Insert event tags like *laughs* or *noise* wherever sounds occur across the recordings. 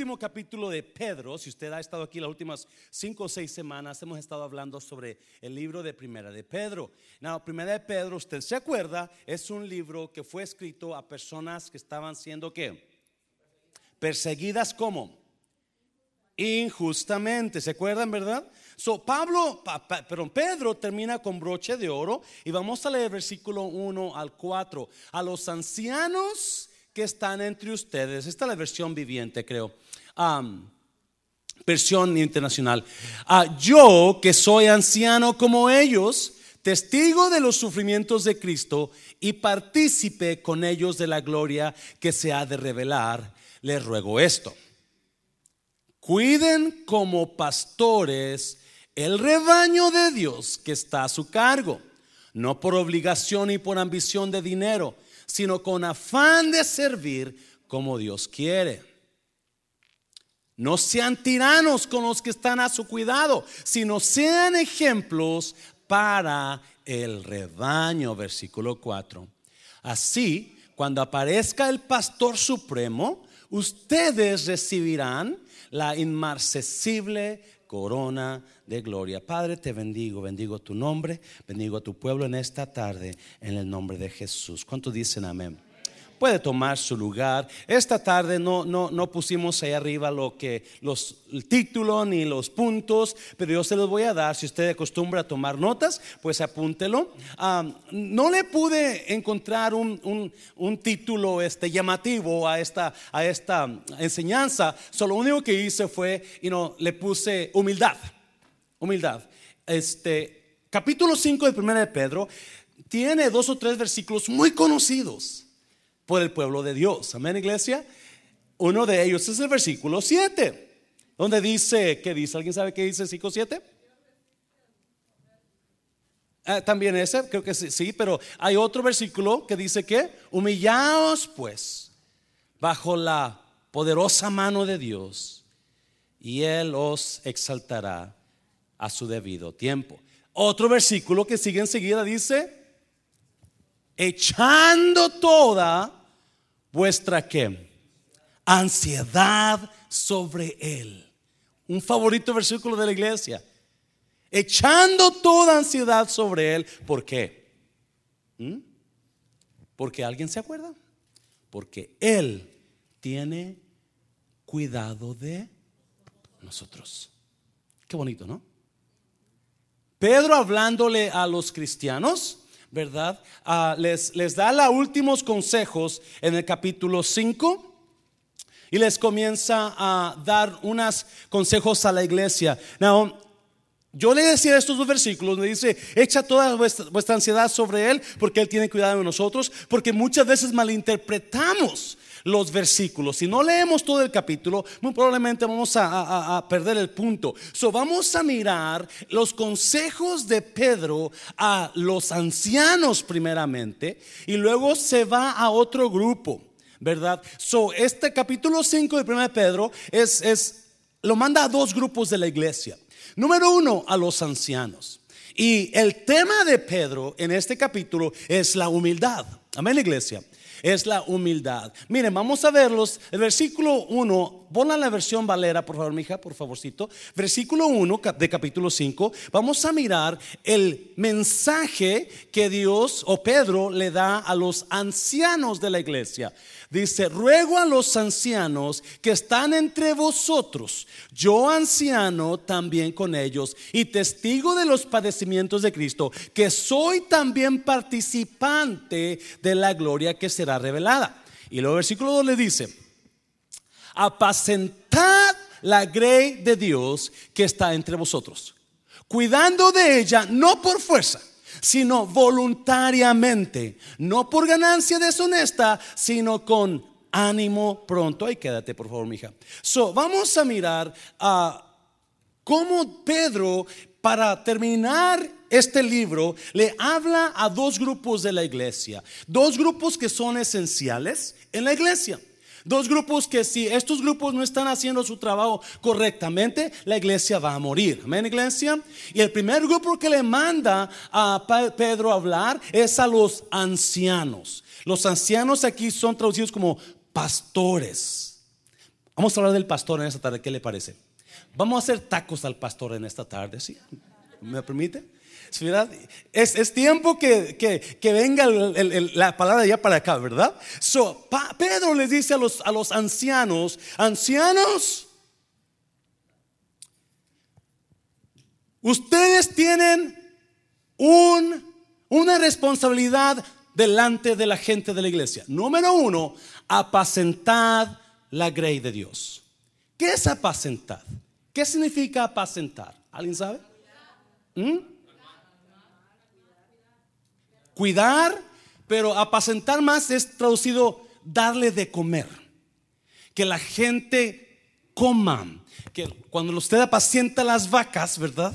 último capítulo de Pedro, si usted ha estado aquí las últimas cinco o seis semanas, hemos estado hablando sobre el libro de Primera de Pedro. Now, Primera de Pedro, usted se acuerda, es un libro que fue escrito a personas que estaban siendo qué? Perseguidas como injustamente, ¿se acuerdan, verdad? So, Pablo, perdón, Pedro termina con broche de oro y vamos a leer versículo 1 al 4. A los ancianos que están entre ustedes, esta es la versión viviente, creo. Versión internacional. Ah, yo que soy anciano como ellos, testigo de los sufrimientos de Cristo y partícipe con ellos de la gloria que se ha de revelar, les ruego esto Cuiden como pastores el rebaño de Dios que está a su cargo, no por obligación y por ambición de dinero, sino con afán de servir como Dios quiere. No sean tiranos con los que están a su cuidado, sino sean ejemplos para el rebaño, versículo 4. Así, cuando aparezca el pastor supremo, ustedes recibirán la inmarcesible corona de gloria. Padre, te bendigo, bendigo tu nombre, bendigo a tu pueblo en esta tarde, en el nombre de Jesús. ¿Cuántos dicen amén? Puede tomar su lugar. Esta tarde no, no, no pusimos ahí arriba lo que los el título ni los puntos, pero yo se los voy a dar. Si usted acostumbra a tomar notas, pues apúntelo. no le pude encontrar un, un, título este, llamativo a esta, a esta enseñanza. Solo lo único que hice fue, y no le puse humildad. Humildad. Este, capítulo 5 de Primera de Pedro tiene dos o tres versículos muy conocidos por el pueblo de Dios. Amén, iglesia. Uno de ellos es el versículo 7, donde dice, ¿qué dice? ¿Alguien sabe qué dice 5, 7? Ah, también ese, creo que sí, sí, pero hay otro versículo que dice que humillaos pues bajo la poderosa mano de Dios y Él os exaltará a su debido tiempo. Otro versículo que sigue enseguida dice, echando toda vuestra qué? Ansiedad sobre él. Un favorito versículo de la iglesia. Echando toda ansiedad sobre él. ¿Por qué? ¿Mm? Porque alguien se acuerda. Porque él tiene cuidado de nosotros. Qué bonito, ¿no? Pedro hablándole a los cristianos ¿verdad? Ah, les, les da los últimos consejos en el capítulo 5 y les comienza a dar unos consejos a la iglesia. Now, yo le decía estos dos versículos, me dice, echa toda vuestra, vuestra, ansiedad sobre Él, porque Él tiene cuidado de nosotros, porque muchas veces malinterpretamos los versículos. Si no leemos todo el capítulo, muy probablemente vamos a, perder el punto. So, vamos a mirar los consejos de Pedro a los ancianos primeramente y luego se va a otro grupo, ¿verdad? So, este capítulo 5 de 1 de Pedro es, es, lo manda a dos grupos de la iglesia. Número uno, a los ancianos. Y el tema de Pedro en este capítulo es la humildad. Amén, iglesia es la humildad. Miren, vamos a verlos. El versículo 1, ponla la versión Valera, por favor, mija, por favorcito. Versículo 1 de capítulo 5. Vamos a mirar el mensaje que Dios o Pedro le da a los ancianos de la iglesia. Dice, ruego a los ancianos que están entre vosotros, yo anciano también con ellos y testigo de los padecimientos de Cristo, que soy también participante de la gloria que será revelada. Y luego versículo 2 le dice, apacentad la grey de Dios que está entre vosotros, cuidando de ella no por fuerza sino voluntariamente, no por ganancia deshonesta, sino con ánimo pronto. Ahí quédate, por favor, mija. So, vamos a mirar a cómo Pedro, para terminar este libro, le habla a dos grupos de la iglesia, dos grupos que son esenciales en la iglesia. Dos grupos que si estos grupos no están haciendo su trabajo correctamente, la iglesia va a morir. Amén, iglesia. Y el primer grupo que le manda a Pedro a hablar es a los ancianos. Los ancianos aquí son traducidos como pastores. Vamos a hablar del pastor en esta tarde, ¿qué le parece? Vamos a hacer tacos al pastor en esta tarde. ¿Me permite? Es, es, tiempo que, que, venga la palabra ya para acá, ¿verdad? So, Pedro les dice a los, a los ancianos, ancianos, ustedes tienen un, una responsabilidad delante de la gente de la iglesia. Número uno, apacentad la grey de Dios. ¿Qué es apacentar? ¿Qué significa apacentar? ¿Alguien sabe? ¿Mm? Cuidar, pero apacentar más es traducido darle de comer. Que la gente coma. Que cuando usted apacienta las vacas, ¿verdad?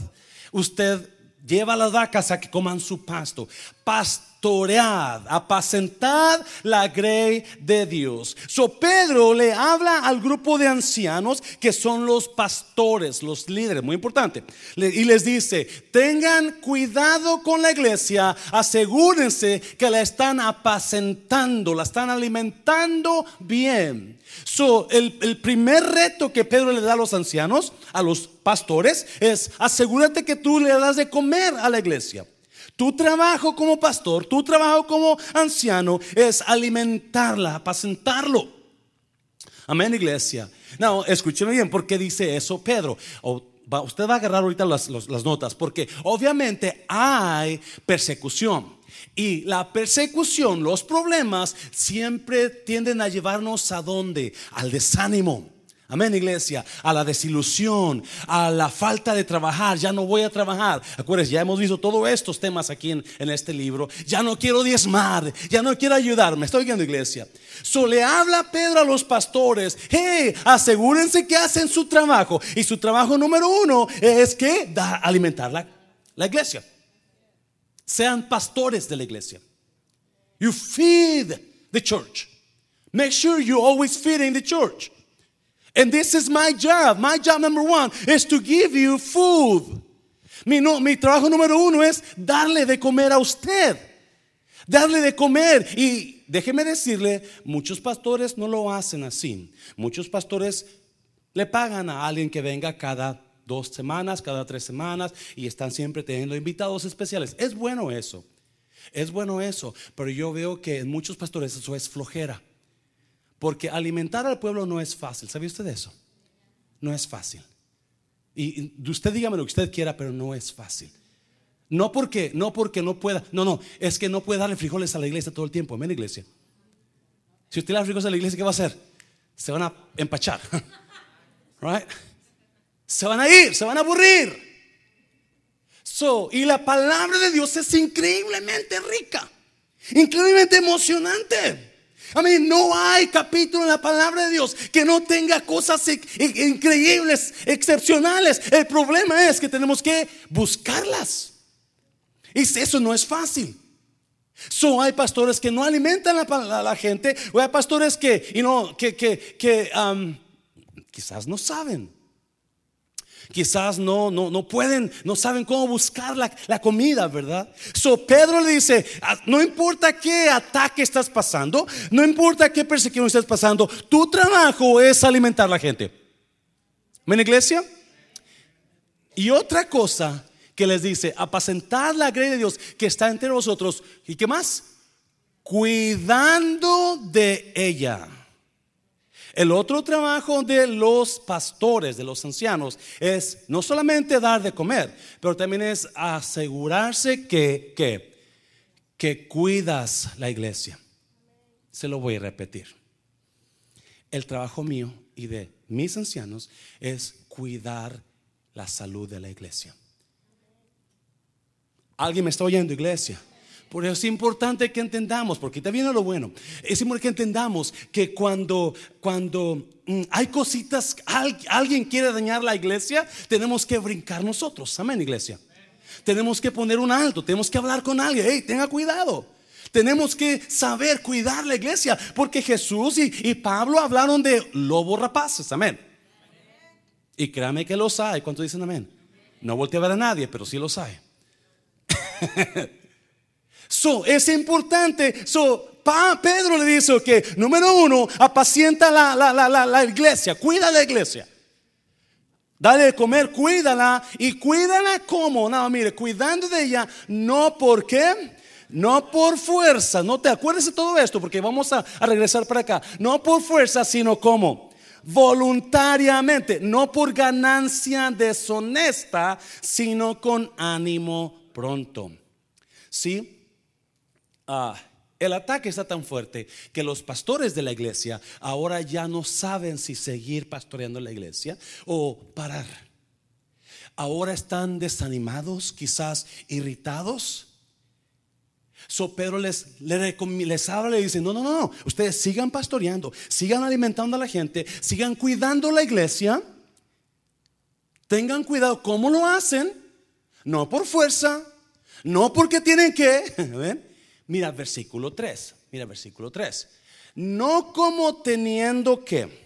Usted lleva a las vacas a que coman su pasto. Pasto pastoread, apacentad la grey de Dios. So Pedro le habla al grupo de ancianos que son los pastores, los líderes, muy importante. Y les dice, tengan cuidado con la iglesia, asegúrense que la están apacentando, la están alimentando bien. So, el, el primer reto que Pedro le da a los ancianos, a los pastores, es asegúrate que tú le das de comer a la iglesia. Tu trabajo como pastor, tu trabajo como anciano es alimentarla, apacentarlo. Amén, iglesia. No, escúcheme bien, ¿por qué dice eso Pedro? usted va a agarrar ahorita las, las notas, porque obviamente hay persecución. Y la persecución, los problemas, siempre tienden a llevarnos a dónde? Al desánimo. Amén, iglesia. A la desilusión, a la falta de trabajar. Ya no voy a trabajar. Acuérdense, ya hemos visto todos estos temas aquí en, este libro. Ya no quiero diezmar. Ya no quiero ayudarme. Estoy viendo, iglesia. So le habla Pedro a los pastores. Hey, asegúrense que hacen su trabajo. Y su trabajo número uno es que da, alimentar la, la iglesia. Sean pastores de la iglesia. You feed the church. Make sure you always feeding the church. And this is my job. My job number one is to give you food. Mi, no, mi trabajo número uno es darle de comer a usted. Darle de comer. Y déjeme decirle, muchos pastores no lo hacen así. Muchos pastores le pagan a alguien que venga cada dos semanas, cada tres semanas y están siempre teniendo invitados especiales. Es bueno eso. Es bueno eso. Pero yo veo que en muchos pastores eso es flojera. Porque alimentar al pueblo no es fácil. ¿Sabe usted eso? No es fácil. Y usted dígame lo que usted quiera, pero no es fácil. No porque, no porque no pueda. No, no, es que no puede darle frijoles a la iglesia todo el tiempo. Amén, iglesia. Si usted le da frijoles a la iglesia, ¿qué va a hacer? Se van a empachar. *laughs* Right? Se van a ir, se van a aburrir. So, y la palabra de Dios es increíblemente rica, increíblemente emocionante. A mí no hay capítulo en la palabra de Dios que no tenga cosas increíbles, excepcionales. El problema es que tenemos que buscarlas. Y eso no es fácil. So, hay pastores que no alimentan a la, gente, o hay pastores que, you que, que, um, quizás no saben. Quizás no, no, no pueden, no saben cómo buscar la, la, comida, ¿verdad? So Pedro le dice, ah, no importa qué ataque estás pasando, no importa qué persecución estás pasando, tu trabajo es alimentar a la gente. ¿Ven iglesia? Y otra cosa que les dice, apacentar la grey de Dios que está entre vosotros. ¿Y qué más? Cuidando de ella. El otro trabajo de los pastores, de los ancianos, es no solamente dar de comer, pero también es asegurarse que, que, cuidas la iglesia. Se lo voy a repetir. El trabajo mío y de mis ancianos es cuidar la salud de la iglesia. ¿Alguien me está oyendo, iglesia? Por eso es importante que entendamos, porque está viene lo bueno, es importante que entendamos que cuando, cuando mm, hay cositas, alguien quiere dañar la iglesia, tenemos que brincar nosotros. Amén, iglesia. Tenemos que poner un alto, tenemos que hablar con alguien. Hey, tenga cuidado. Tenemos que saber cuidar la iglesia, porque Jesús y, y Pablo hablaron de lobos rapaces. Amén. Y créame que los hay. ¿Cuántos dicen amén? No volteé a ver a nadie, pero sí los hay. *laughs* So, es importante. So, Pedro le dice que, número uno, apacienta la, la, la, la iglesia, cuida la iglesia. Dale de comer, cuídala. ¿Y cuídala como? No, mire, cuidando de ella, no por qué. No por fuerza, no te acuerdes de todo esto porque vamos a, a regresar para acá. No por fuerza, sino como voluntariamente, no por ganancia deshonesta, sino con ánimo pronto. ¿Sí? Ah, el ataque está tan fuerte que los pastores de la iglesia ahora ya no saben si seguir pastoreando la iglesia o parar. Ahora están desanimados, quizás irritados. So Pedro les, les, habla, le dice, no, no, no, ustedes sigan pastoreando, sigan alimentando a la gente, sigan cuidando la iglesia. Tengan cuidado cómo lo hacen, no por fuerza, no porque tienen que. *laughs* Mira versículo 3. Mira versículo 3. No como teniendo que.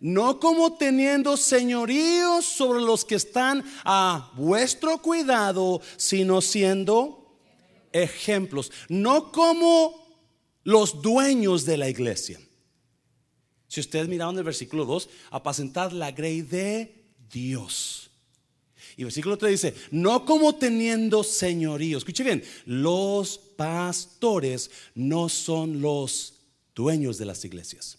No como teniendo señoríos sobre los que están a vuestro cuidado, sino siendo ejemplos. No como los dueños de la iglesia. Si ustedes miraron el versículo 2, apacentar la grey de Dios. Y versículo 3 dice, no como teniendo señorío. Escuche bien, los pastores no son los dueños de las iglesias.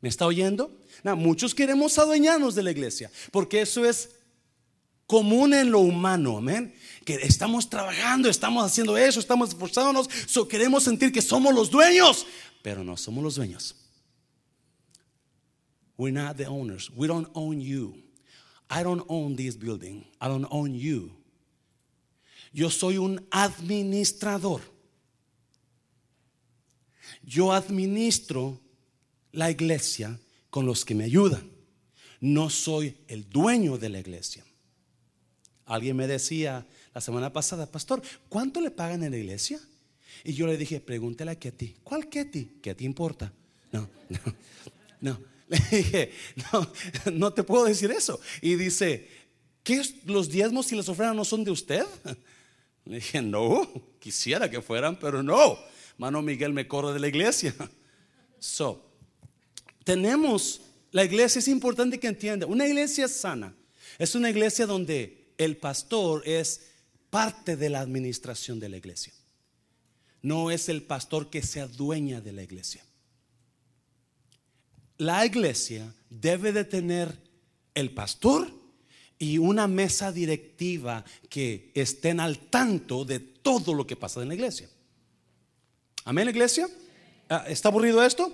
¿Me está oyendo? muchos queremos adueñarnos de la iglesia, porque eso es común en lo humano, amén. Que estamos trabajando, estamos haciendo eso, estamos esforzándonos, so queremos sentir que somos los dueños, pero no somos los dueños. We're not the owners. We don't own you. I don't own this building. I don't own you. Yo soy un administrador. Yo administro la iglesia con los que me ayudan. No soy el dueño de la iglesia. Alguien me decía la semana pasada, pastor, ¿cuánto le pagan en la iglesia? Y yo le dije, pregúntale a Ketty. ¿Cuál Ketty? ¿Qué te importa? No, *laughs* no, no. *laughs* Le dije, no, no te puedo decir eso. Y dice, ¿qué los diezmos y las ofrendas no son de usted? *laughs* Le dije, no, quisiera que fueran, pero no. Mano Miguel me corre de la iglesia. *laughs* So, tenemos, la iglesia es importante que entienda, una iglesia sana es una iglesia donde el pastor es parte de la administración de la iglesia. No es el pastor que se adueña de la iglesia la iglesia debe de tener el pastor y una mesa directiva que estén al tanto de todo lo que pasa en la iglesia. Amén, iglesia. Ah, ¿Está aburrido esto?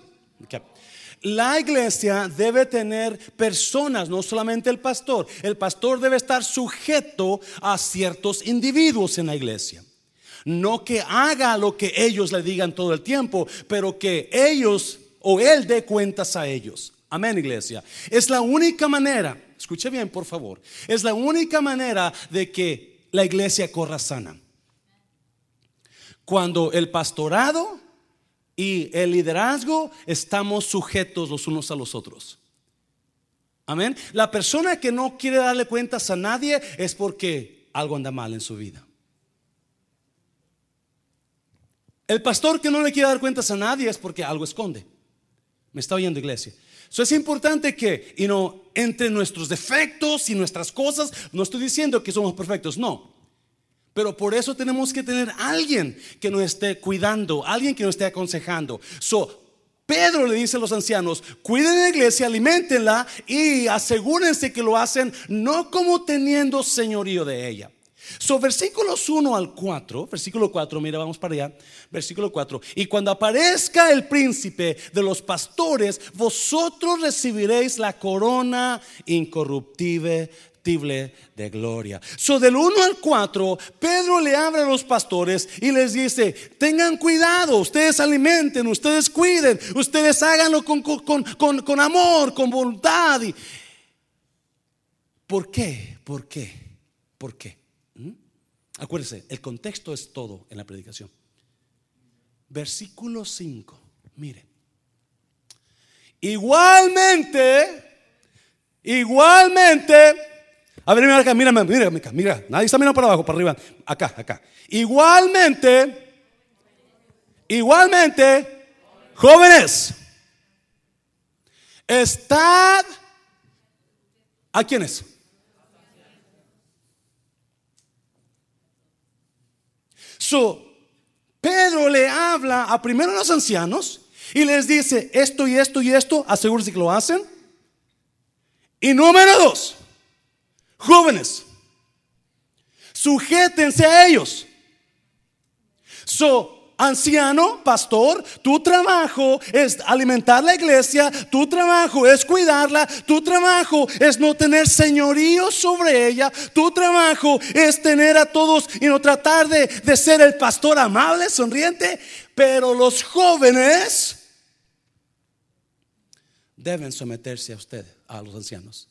La iglesia debe tener personas, no solamente el pastor. El pastor debe estar sujeto a ciertos individuos en la iglesia. No que haga lo que ellos le digan todo el tiempo, pero que ellos o Él dé cuentas a ellos. Amén, iglesia. Es la única manera, escuche bien, por favor, es la única manera de que la iglesia corra sana. Cuando el pastorado y el liderazgo estamos sujetos los unos a los otros. Amén. La persona que no quiere darle cuentas a nadie es porque algo anda mal en su vida. El pastor que no le quiere dar cuentas a nadie es porque algo esconde. Me está oyendo iglesia. Eso es importante que, y no, entre nuestros defectos y nuestras cosas, no estoy diciendo que somos perfectos, no. Pero por eso tenemos que tener alguien que nos esté cuidando, alguien que nos esté aconsejando. So, Pedro le dice a los ancianos, cuiden la iglesia, alimentenla y asegúrense que lo hacen no como teniendo señorío de ella. So, versículos 1 al 4, versículo 4, mira, vamos para allá, versículo 4. Y cuando aparezca el príncipe de los pastores, vosotros recibiréis la corona incorruptible de gloria. So del 1 al 4, Pedro le abre a los pastores y les dice, tengan cuidado, ustedes alimenten, ustedes cuiden, ustedes háganlo con, con, con, con amor, con voluntad. ¿Por qué? ¿Por qué? ¿Por qué? Acuérdense, el contexto es todo en la predicación. Versículo 5, mire. Igualmente, igualmente, a ver, mira acá, mira, mira, mira, mira, nadie está mirando para abajo, para arriba, acá, acá. Igualmente, Igualmente, jóvenes, estad a quiénes? So, Pedro le habla a primero a los ancianos y les dice esto y esto y esto, asegúrense que lo hacen. Y número dos, jóvenes, sujétense a ellos. So, anciano, pastor, tu trabajo es alimentar la iglesia, tu trabajo es cuidarla, tu trabajo es no tener señorío sobre ella, tu trabajo es tener a todos y no tratar de, de ser el pastor amable, sonriente, pero los jóvenes deben someterse a usted, a los ancianos.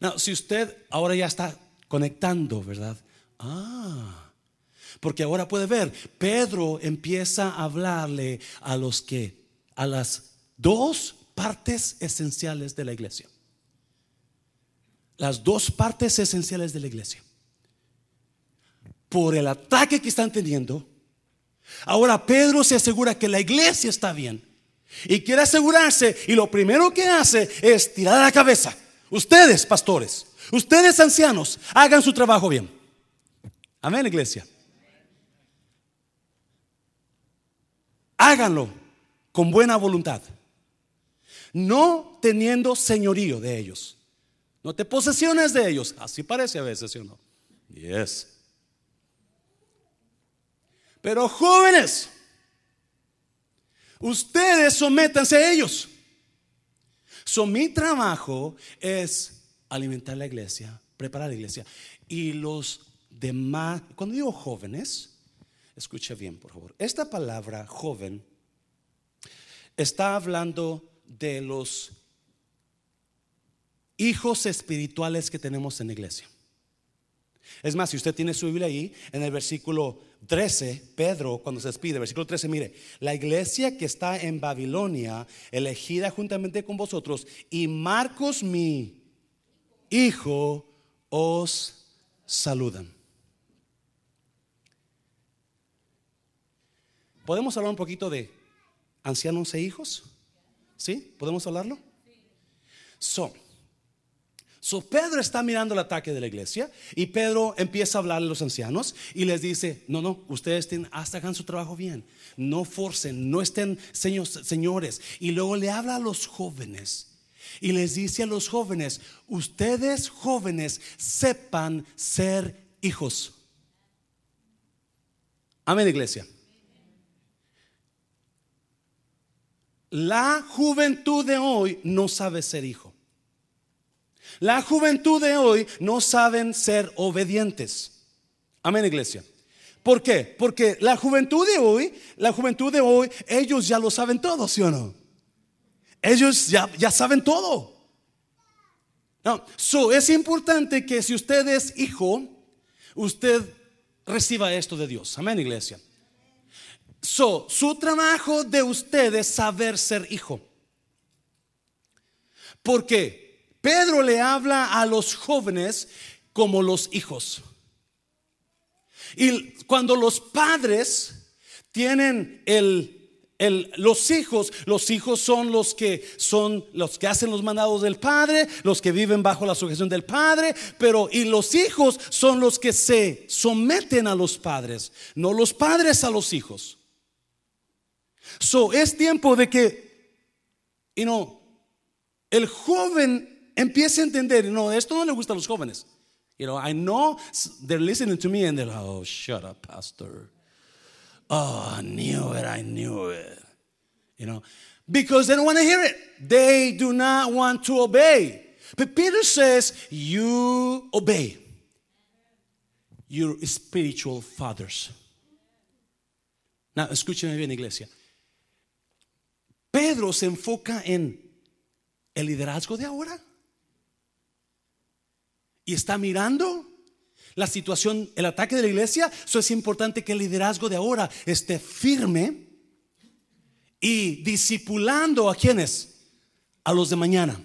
No, si usted ahora ya está conectando, ¿verdad? Ah, porque ahora puede ver, Pedro empieza a hablarle a los que, a las dos partes esenciales de la iglesia. Las dos partes esenciales de la iglesia. Por el ataque que están teniendo, ahora Pedro se asegura que la iglesia está bien. Y quiere asegurarse, y lo primero que hace es tirar la cabeza. Ustedes, pastores, ustedes, ancianos, hagan su trabajo bien. Amén, iglesia. Háganlo con buena voluntad, no teniendo señorío de ellos. No te posesiones de ellos. Así parece a veces, ¿sí o no? Yes. Pero jóvenes, Ustedes sométanse a ellos. So, mi trabajo es alimentar la iglesia, preparar la iglesia. Y los demás, cuando digo jóvenes, escucha bien, por favor. Esta palabra joven está hablando de los hijos espirituales que tenemos en la iglesia. Es más, si usted tiene su Biblia ahí, en el versículo 13, Pedro, cuando se despide, versículo 13, mire, la iglesia que está en Babilonia, elegida juntamente con vosotros, y Marcos, mi hijo, os saludan. ¿Podemos hablar un poquito de ancianos e hijos? ¿Sí? ¿Podemos hablarlo? Son. So Pedro está mirando el ataque de la iglesia y Pedro empieza a hablarle a los ancianos y les dice, no, no, ustedes tienen, hasta hagan su trabajo bien, no forcen, no estén señores. Y luego le habla a los jóvenes y les dice a los jóvenes, ustedes jóvenes sepan ser hijos. Amén, iglesia. La juventud de hoy no sabe ser hijo. La juventud de hoy no saben ser obedientes. Amén, iglesia. ¿Por qué? Porque la juventud de hoy, la juventud de hoy, ellos ya lo saben todo, ¿sí o no? Ellos ya, ya saben todo. No, so, es importante que si usted es hijo, usted reciba esto de Dios. Amén, iglesia. Su trabajo de usted es saber ser hijo. ¿Por qué? Pedro le habla a los jóvenes como los hijos. Y cuando los padres tienen el, los hijos, los hijos son los que son los que hacen los mandados del padre, los que viven bajo la sujeción del padre, pero y los hijos son los que se someten a los padres, no los padres a los hijos. So es tiempo de que, y no, el joven empiece a entender, no, esto no le gusta a los jóvenes. You know, I know they're listening to me and they're like, oh, shut up, pastor. Oh, I knew it, I knew it. You know, because they don't want to hear it. They do not want to obey. But Peter says, you obey your spiritual fathers. Now, escúcheme bien, iglesia. Pedro se enfoca en el liderazgo de ahora. Y está mirando la situación, el ataque de la iglesia, eso es importante que el liderazgo de ahora esté firme y discipulando a quienes, a los de mañana.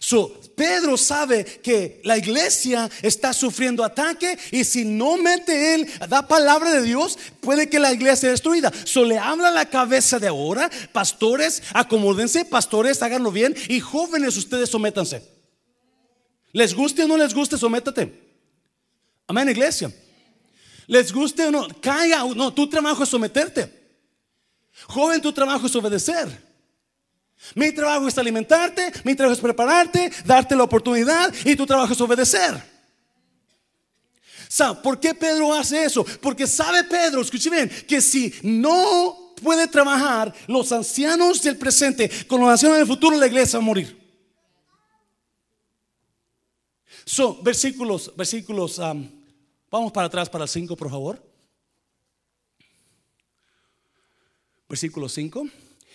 So, Pedro sabe que la iglesia está sufriendo ataque y si no mete él, da palabra de Dios, puede que la iglesia sea destruida. So le habla la cabeza de ahora, pastores, acomódense, pastores, háganlo bien y jóvenes, ustedes sométanse. Les guste o no les guste, sométate. Amén, iglesia. Les guste o no, caiga, no, tu trabajo es someterte. Joven, tu trabajo es obedecer. Mi trabajo es alimentarte, mi trabajo es prepararte, darte la oportunidad y tu trabajo es obedecer. ¿Por qué Pedro hace eso? Porque sabe Pedro, escuche bien, que si no puede trabajar los ancianos del presente con los ancianos del futuro, la iglesia va a morir. So, versículos, versículos, um, vamos para atrás para el 5, por favor. Versículo 5.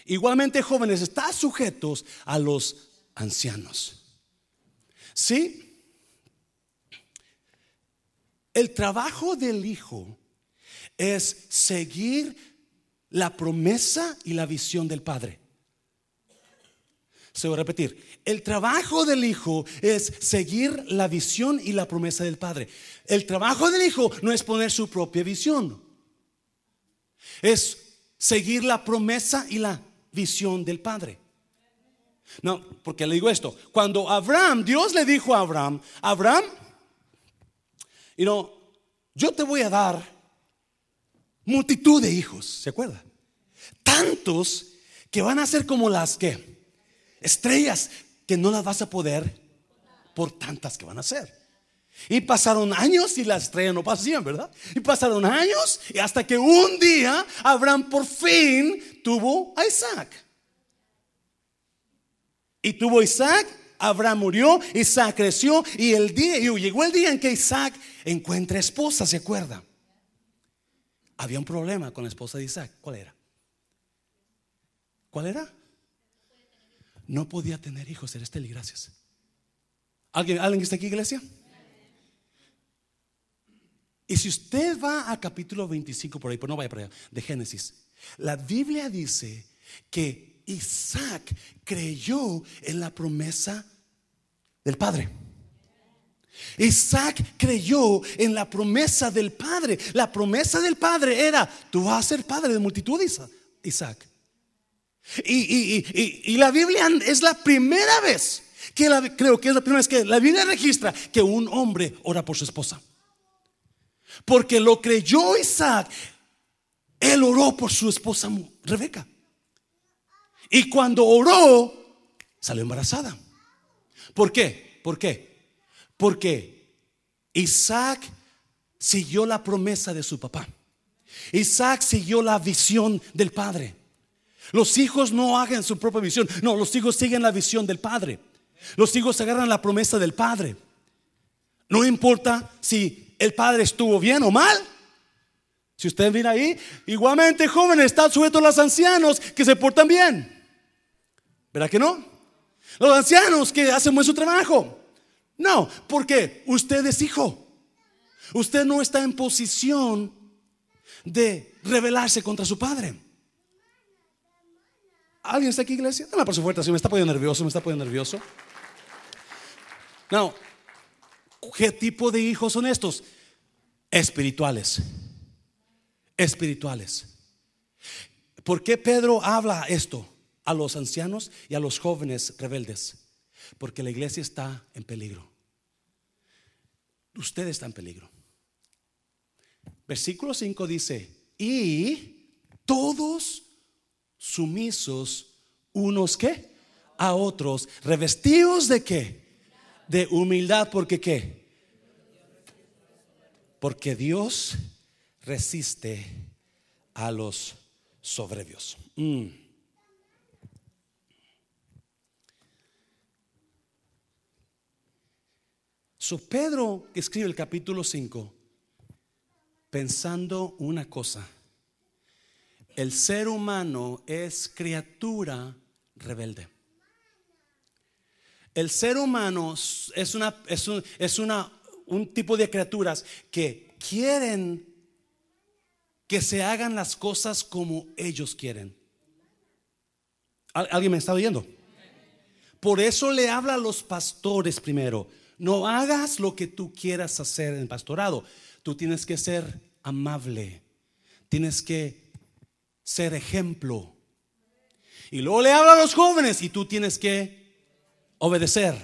Igualmente, jóvenes, está sujetos a los ancianos. ¿Sí? El trabajo del Hijo es seguir la promesa y la visión del Padre. Se voy a repetir. El trabajo del Hijo es seguir la visión y la promesa del Padre. El trabajo del Hijo no es poner su propia visión. Es seguir la promesa y la visión del Padre. No, porque le digo esto. Cuando Abraham, Dios le dijo a Abraham, Abraham, y no, yo te voy a dar multitud de hijos, ¿se acuerda? Tantos que van a ser como las que estrellas que no las vas a poder por tantas que van a ser. Y pasaron años y las estrellas no pasaban, ¿verdad? Y pasaron años y hasta que un día Abraham por fin tuvo a Isaac. Y tuvo Isaac, Abraham murió, Isaac creció y el día llegó el día en que Isaac encuentra esposa, ¿se acuerda? Había un problema con la esposa de Isaac. ¿Cuál era? ¿Cuál era? No podía tener hijos, era Esteli, gracias. ¿Alguien, ¿Alguien está aquí, iglesia? Y si usted va a capítulo 25 por ahí, pues no vaya para allá, de Génesis, la Biblia dice que Isaac creyó en la promesa del Padre. Isaac creyó en la promesa del Padre. La promesa del Padre era, tú vas a ser padre de multitud, Isaac. Y, la Biblia es la primera vez que creo que es la primera vez que la Biblia registra que un hombre ora por su esposa. Porque lo creyó Isaac. Él oró por su esposa Rebeca. Y cuando oró, salió embarazada. ¿Por qué? ¿Por qué? Porque Isaac siguió la promesa de su papá. Isaac siguió la visión del padre. Los hijos no hagan su propia visión. No, los hijos siguen la visión del padre. Los hijos agarran la promesa del padre. No importa si el padre estuvo bien o mal. Si usted viene ahí, igualmente jóvenes están sujetos a los ancianos que se portan bien. ¿Verdad que no? Los ancianos que hacen buen su trabajo. No, porque usted es hijo. Usted no está en posición de rebelarse contra su padre. ¿Alguien está aquí, iglesia? Dame por su fuerte, si me está poniendo nervioso, me está poniendo nervioso. No, ¿qué tipo de hijos son estos? Espirituales. Espirituales. ¿Por qué Pedro habla esto a los ancianos y a los jóvenes rebeldes? Porque la iglesia está en peligro. Usted está en peligro. Versículo 5 dice, y todos sumisos unos que a otros, revestidos de qué? De humildad, porque qué? Porque Dios resiste a los soberbios. Mm. So Pedro escribe el capítulo 5 pensando una cosa. El ser humano es criatura rebelde. El ser humano es, una, es, un, es una, un tipo de criaturas que quieren que se hagan las cosas como ellos quieren. ¿Alguien me está oyendo? Por eso le habla a los pastores primero. No hagas lo que tú quieras hacer en pastorado. Tú tienes que ser amable. Tienes que ser ejemplo. Y luego le habla a los jóvenes y tú tienes que obedecer.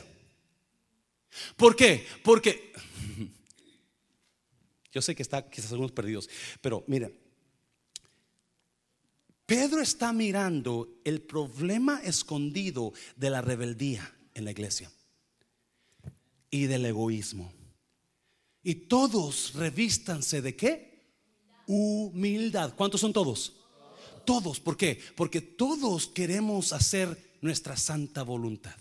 ¿Por qué? Porque yo sé que está quizás algunos perdidos, pero mira, Pedro está mirando el problema escondido de la rebeldía en la iglesia y del egoísmo. Y todos revístanse de qué? Humildad. ¿Cuántos son todos? Todos. ¿Por qué? Porque todos queremos hacer nuestra santa voluntad.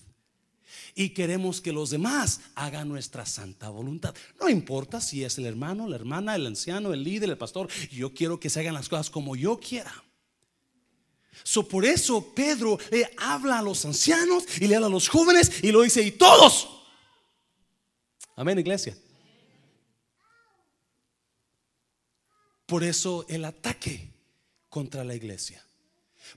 Y queremos que los demás hagan nuestra santa voluntad. No importa si es el hermano, la hermana, el anciano, el líder, el pastor. Yo quiero que se hagan las cosas como yo quiera. So, por eso Pedro le habla a los ancianos y le habla a los jóvenes y lo dice, y todos. Amén, iglesia. Por eso el ataque contra la iglesia.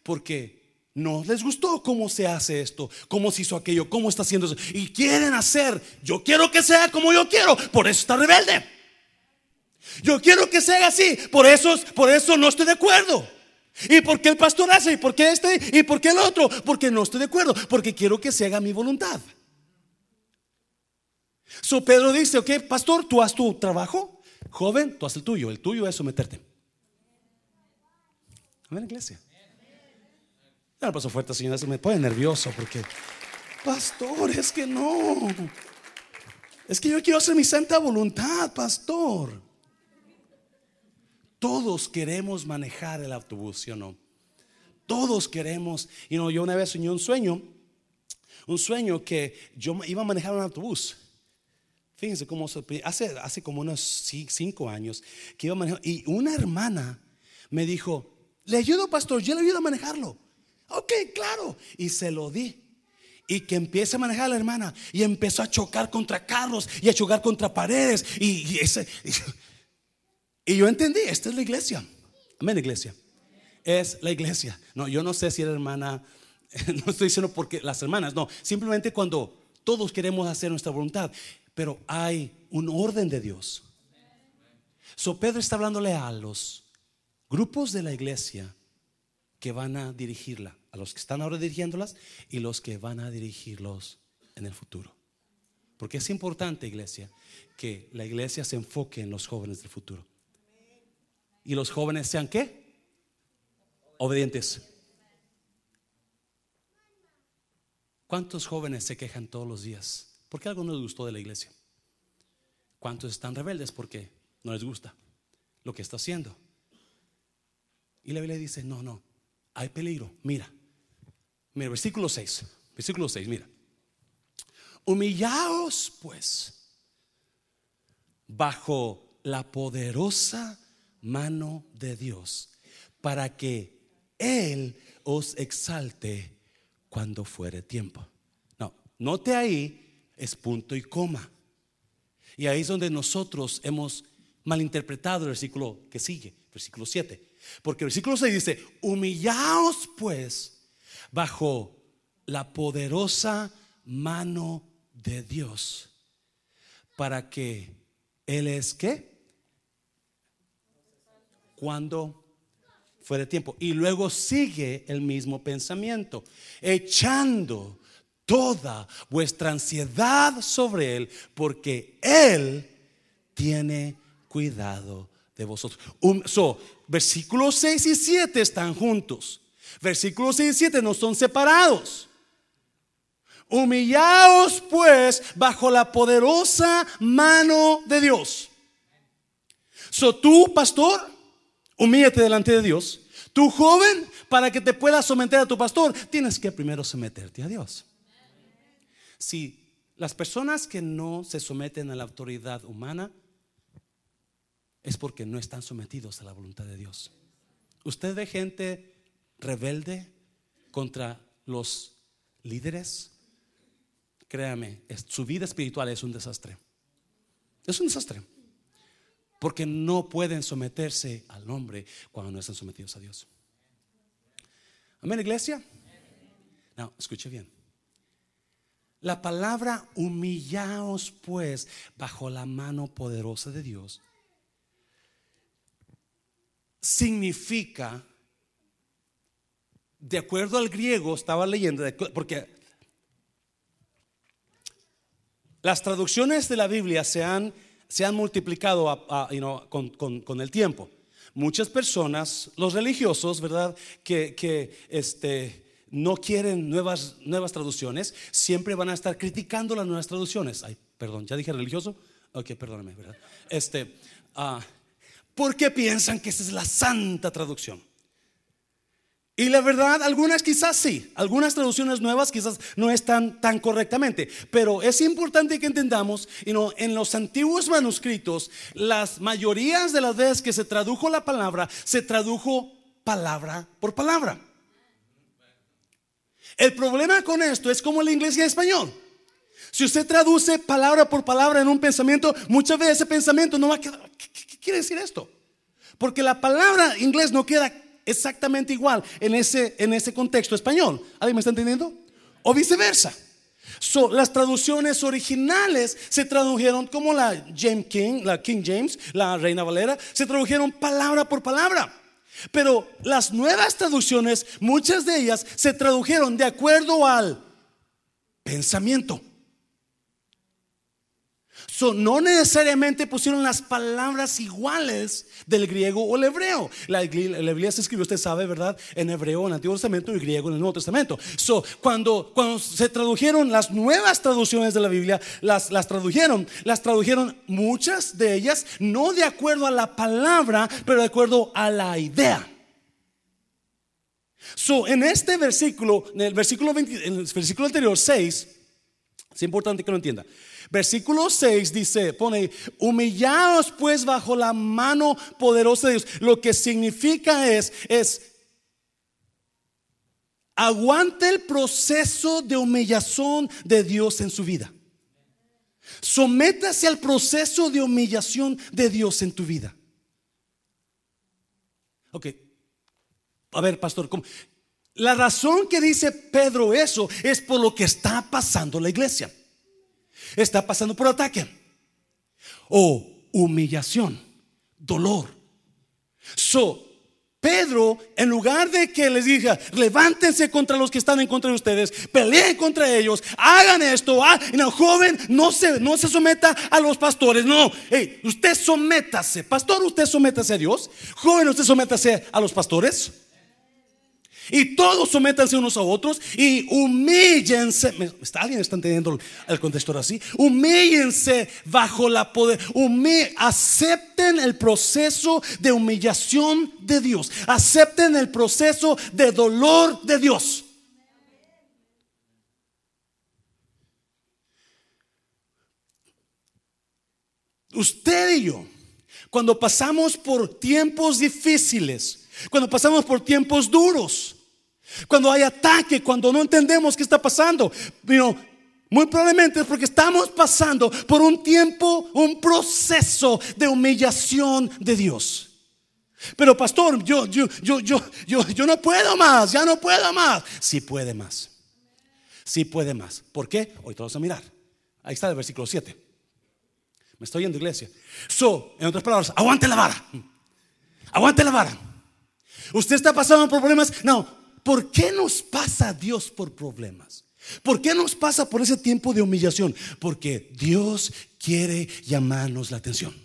Porque no les gustó cómo se hace esto, cómo se hizo aquello, cómo está haciendo eso. Y quieren hacer, yo quiero que sea como yo quiero, por eso está rebelde. Yo quiero que sea así, por eso, por eso no estoy de acuerdo. ¿Y por qué el pastor hace? ¿Y por qué este? ¿Y por qué el otro? Porque no estoy de acuerdo, porque quiero que se haga mi voluntad. So Pedro dice, ok, pastor, tú haz tu trabajo, Joven, tú haces el tuyo. El tuyo es someterte. Amén, iglesia. Ya paso fuerte, señora. Se me pone nervioso porque, pastor, es que no. Es que yo quiero hacer mi santa voluntad, pastor. Todos queremos manejar el autobús, ¿sí o no? Todos queremos. Y no, yo una vez soñé un sueño, un sueño que yo iba a manejar un autobús. Fíjense cómo hace, hace como unos cinco años que iba a manejar y una hermana me dijo, le ayudo pastor, yo le ayudo a manejarlo. Ok, claro. Y se lo di. Y que empiece a manejar a la hermana. Y empezó a chocar contra carros y a chocar contra paredes. Y, ese, y, yo entendí, esta es la iglesia. Amén, iglesia. Es la iglesia. No, yo no sé si era hermana, *laughs* no estoy diciendo porque las hermanas, no. Simplemente cuando todos queremos hacer nuestra voluntad pero hay un orden de Dios. So Pedro está hablándole a los grupos de la iglesia que van a dirigirla, a los que están ahora dirigiéndolas y los que van a dirigirlos en el futuro. Porque es importante, iglesia, que la iglesia se enfoque en los jóvenes del futuro. Y los jóvenes sean qué? Obedientes. ¿Cuántos jóvenes se quejan todos los días? ¿Por qué algo no les gustó de la iglesia? ¿Cuántos están rebeldes porque no les gusta lo que está haciendo? Y la Biblia dice, no, no, hay peligro. Mira, mira, versículo 6, versículo 6, mira. Humillaos pues bajo la poderosa mano de Dios para que Él os exalte cuando fuere tiempo. No, note ahí es punto y coma. Y ahí es donde nosotros hemos malinterpretado el versículo que sigue, versículo 7. Porque el versículo 6 dice, humillaos pues bajo la poderosa mano de Dios para que Él es que cuando fuere tiempo. Y luego sigue el mismo pensamiento, echando toda vuestra ansiedad sobre Él, porque Él tiene cuidado vosotros. So, versículos 6 y 7 están juntos. Versículos 6 y 7 no son separados. Humillaos pues bajo la poderosa mano de Dios. So tú, pastor, humíllate delante de Dios. Tu joven, para que te puedas someter a tu pastor, tienes que primero someterte a Dios. Si las personas que no se someten a la autoridad humana es porque no están sometidos a la voluntad de Dios. Usted ve gente rebelde contra los líderes. Créame, su vida espiritual es un desastre. Es un desastre. Porque no pueden someterse al hombre cuando no están sometidos a Dios. Amén, iglesia. No, escuche bien. La palabra humillaos pues bajo la mano poderosa de Dios significa, de acuerdo al griego, estaba leyendo, porque las traducciones de la Biblia se han, se han multiplicado con, el tiempo. Muchas personas, los religiosos, ¿verdad? Que, este, no quieren nuevas, nuevas traducciones, siempre van a estar criticando las nuevas traducciones. Ay, perdón, ¿ya dije religioso? Ok, perdóname, ¿verdad? Este, uh, porque piensan que esa es la santa traducción. Y la verdad, algunas quizás sí, algunas traducciones nuevas quizás no están tan correctamente, pero es importante que entendamos, y no, en los antiguos manuscritos, las mayorías de las veces que se tradujo la palabra, se tradujo palabra por palabra. El problema con esto es como la inglés y el español. Si usted traduce palabra por palabra en un pensamiento, muchas veces ese pensamiento no va a quedar. ¿Qué, quiere decir esto? Porque la palabra inglés no queda exactamente igual en ese, en ese contexto español. ¿Alguien me está entendiendo? O viceversa. las traducciones originales se tradujeron como la James King, la King James, la Reina Valera, se tradujeron palabra por palabra. Pero las nuevas traducciones, muchas de ellas se tradujeron de acuerdo al pensamiento no necesariamente pusieron las palabras iguales del griego o el hebreo. La, Biblia se escribió, usted sabe, ¿verdad? En hebreo en el Antiguo Testamento y griego en el Nuevo Testamento. So, cuando, se tradujeron las nuevas traducciones de la Biblia, las, las tradujeron, las tradujeron muchas de ellas, no de acuerdo a la palabra, pero de acuerdo a la idea. So, en este versículo, en el versículo, en el versículo anterior, 6, es importante que lo entienda. Versículo 6 dice, pone, humillaos pues bajo la mano poderosa de Dios. Lo que significa es, es, aguante el proceso de humillación de Dios en su vida. Sométase al proceso de humillación de Dios en tu vida. Ok, a ver, pastor, la razón que dice Pedro eso es por lo que está pasando la iglesia está pasando por ataque o humillación, dolor. So, Pedro, en lugar de que les diga, levántense contra los que están en contra de ustedes, peleen contra ellos, hagan esto, ah, no, joven, no se, no se someta a los pastores, no, usted sométase, pastor, usted sométase a Dios, joven, usted sométase a los pastores. Y todos sométanse unos a otros y humíllense. ¿Alguien está entendiendo el contexto así? Humíllense bajo la poder. acepten el proceso de humillación de Dios. Acepten el proceso de dolor de Dios. Usted y yo, cuando pasamos por tiempos difíciles, cuando pasamos por tiempos duros, cuando hay ataque, cuando no entendemos qué está pasando. muy probablemente es porque estamos pasando por un tiempo, un proceso de humillación de Dios. Pero pastor, yo, yo, yo, yo, yo, yo no puedo más, ya no puedo más. Sí puede más. Sí puede más. ¿Por qué? Hoy todos a mirar. Ahí está el versículo 7. Me estoy yendo, iglesia. So, en otras palabras, aguante la vara. Aguante la vara. Usted está pasando por problemas. No, ¿Por qué nos pasa Dios por problemas? ¿Por qué nos pasa por ese tiempo de humillación? Porque Dios quiere llamarnos la atención.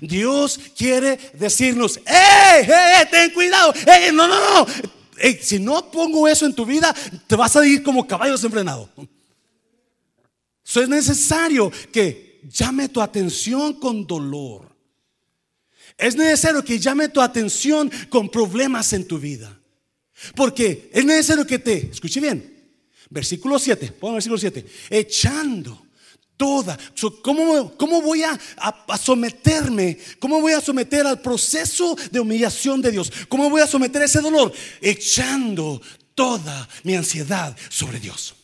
Dios quiere decirnos, ¡eh, eh, ten cuidado! ¡eh, no, no, no! si no pongo eso en tu vida, te vas a ir como caballo desenfrenado. Es necesario que llame tu atención con dolor. Es necesario que llame tu atención con problemas en tu vida. Porque es necesario que te, escuche bien, versículo 7, pongo versículo 7, echando toda, ¿cómo, ¿cómo, voy a, someterme? ¿Cómo voy a someter al proceso de humillación de Dios? ¿Cómo voy a someter ese dolor? Echando toda mi ansiedad sobre Dios.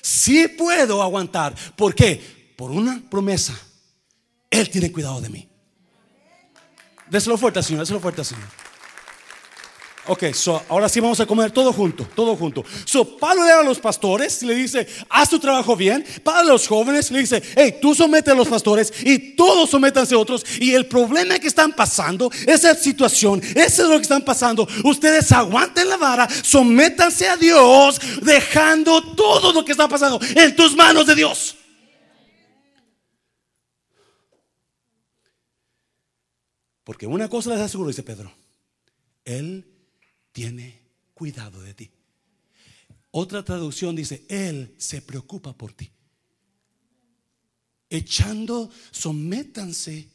Sí puedo aguantar. ¿Por qué? Por una promesa. Él tiene cuidado de mí. Déselo fuerte, Señor. Déselo fuerte, Señor. Ok, so, ahora sí vamos a comer todo junto, todo junto. So, Pablo le a los pastores y le dice, haz tu trabajo bien. Pablo a los jóvenes le dice, hey, tú somete a los pastores y todos sométanse a otros. Y el problema que están pasando, esa situación, eso es lo que están pasando. Ustedes aguanten la vara, sométanse a Dios, dejando todo lo que está pasando en tus manos de Dios. Porque una cosa les aseguro, dice Pedro, Él tiene cuidado de ti. Otra traducción dice, Él se preocupa por ti. Echando, sométanse.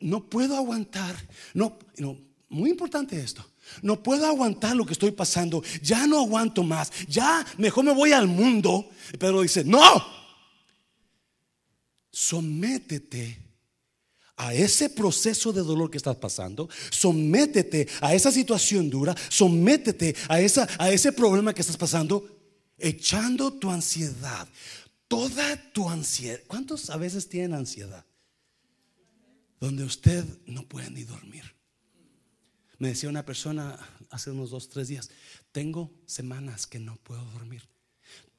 No puedo aguantar. No, no, muy importante esto. No puedo aguantar lo que estoy pasando. Ya no aguanto más. Ya mejor me voy al mundo. Pero dice, no. Sométete a ese proceso de dolor que estás pasando, sométete a esa situación dura, sométete a, esa, a ese problema que estás pasando, echando tu ansiedad, toda tu ansiedad. ¿Cuántos a veces tienen ansiedad? Donde usted no puede ni dormir. Me decía una persona hace unos dos, tres días, tengo semanas que no puedo dormir.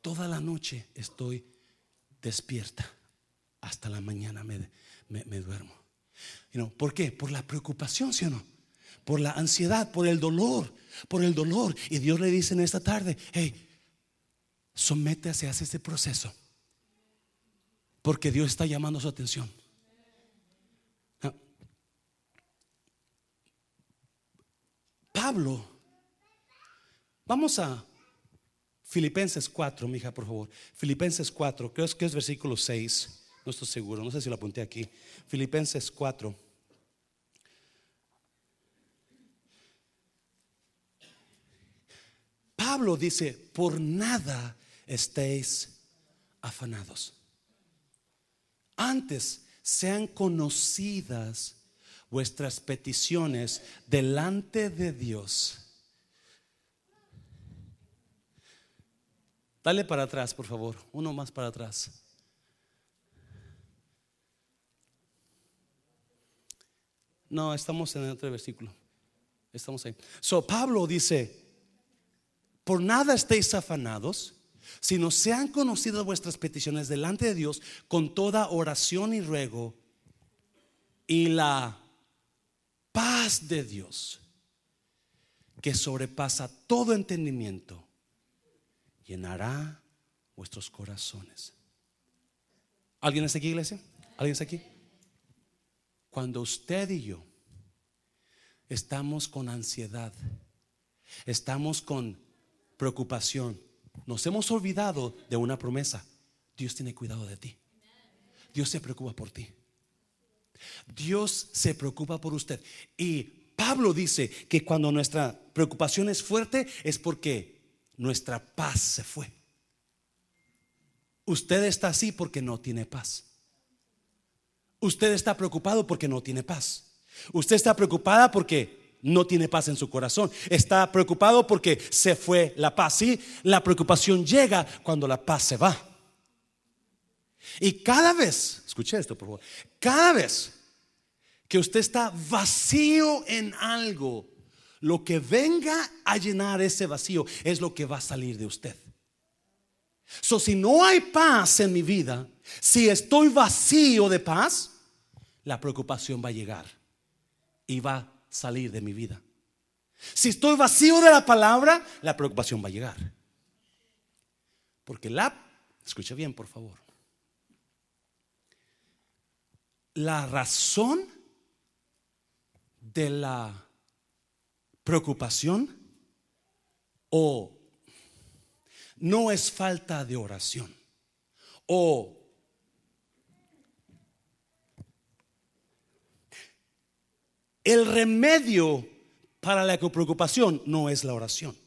Toda la noche estoy despierta. Hasta la mañana me, me duermo. ¿Por qué? Por la preocupación, ¿sí o no? Por la ansiedad, por el dolor, por el dolor. Y Dios le dice en esta tarde, hey, sométase a este proceso. Porque Dios está llamando su atención. Pablo, vamos a Filipenses 4, mija, por favor. Filipenses 4, creo que es versículo 6. No estoy seguro, no sé si lo apunté aquí. Filipenses 4. Pablo dice, por nada estéis afanados. Antes sean conocidas vuestras peticiones delante de Dios. Dale para atrás, por favor. Uno más para atrás. No, estamos en el otro versículo. Estamos ahí. So, Pablo dice, por nada estéis afanados, sino sean conocidas vuestras peticiones delante de Dios con toda oración y ruego y la paz de Dios que sobrepasa todo entendimiento llenará vuestros corazones. ¿Alguien está aquí, iglesia? ¿Alguien está aquí? Cuando usted y yo estamos con ansiedad, estamos con preocupación, nos hemos olvidado de una promesa. Dios tiene cuidado de ti. Dios se preocupa por ti. Dios se preocupa por usted. Y Pablo dice que cuando nuestra preocupación es fuerte es porque nuestra paz se fue. Usted está así porque no tiene paz. Usted está preocupado porque no tiene paz. Usted está preocupada porque no tiene paz en su corazón. Está preocupado porque se fue la paz. Sí, la preocupación llega cuando la paz se va. Y cada vez, escuche esto por favor, cada vez que usted está vacío en algo, lo que venga a llenar ese vacío es lo que va a salir de usted. So, si no hay paz en mi vida, si estoy vacío de paz, la preocupación va a llegar y va a salir de mi vida. Si estoy vacío de la palabra, la preocupación va a llegar. Porque la, escuche bien por favor, la razón de la preocupación o no es falta de oración o el remedio para la preocupación no es la oración.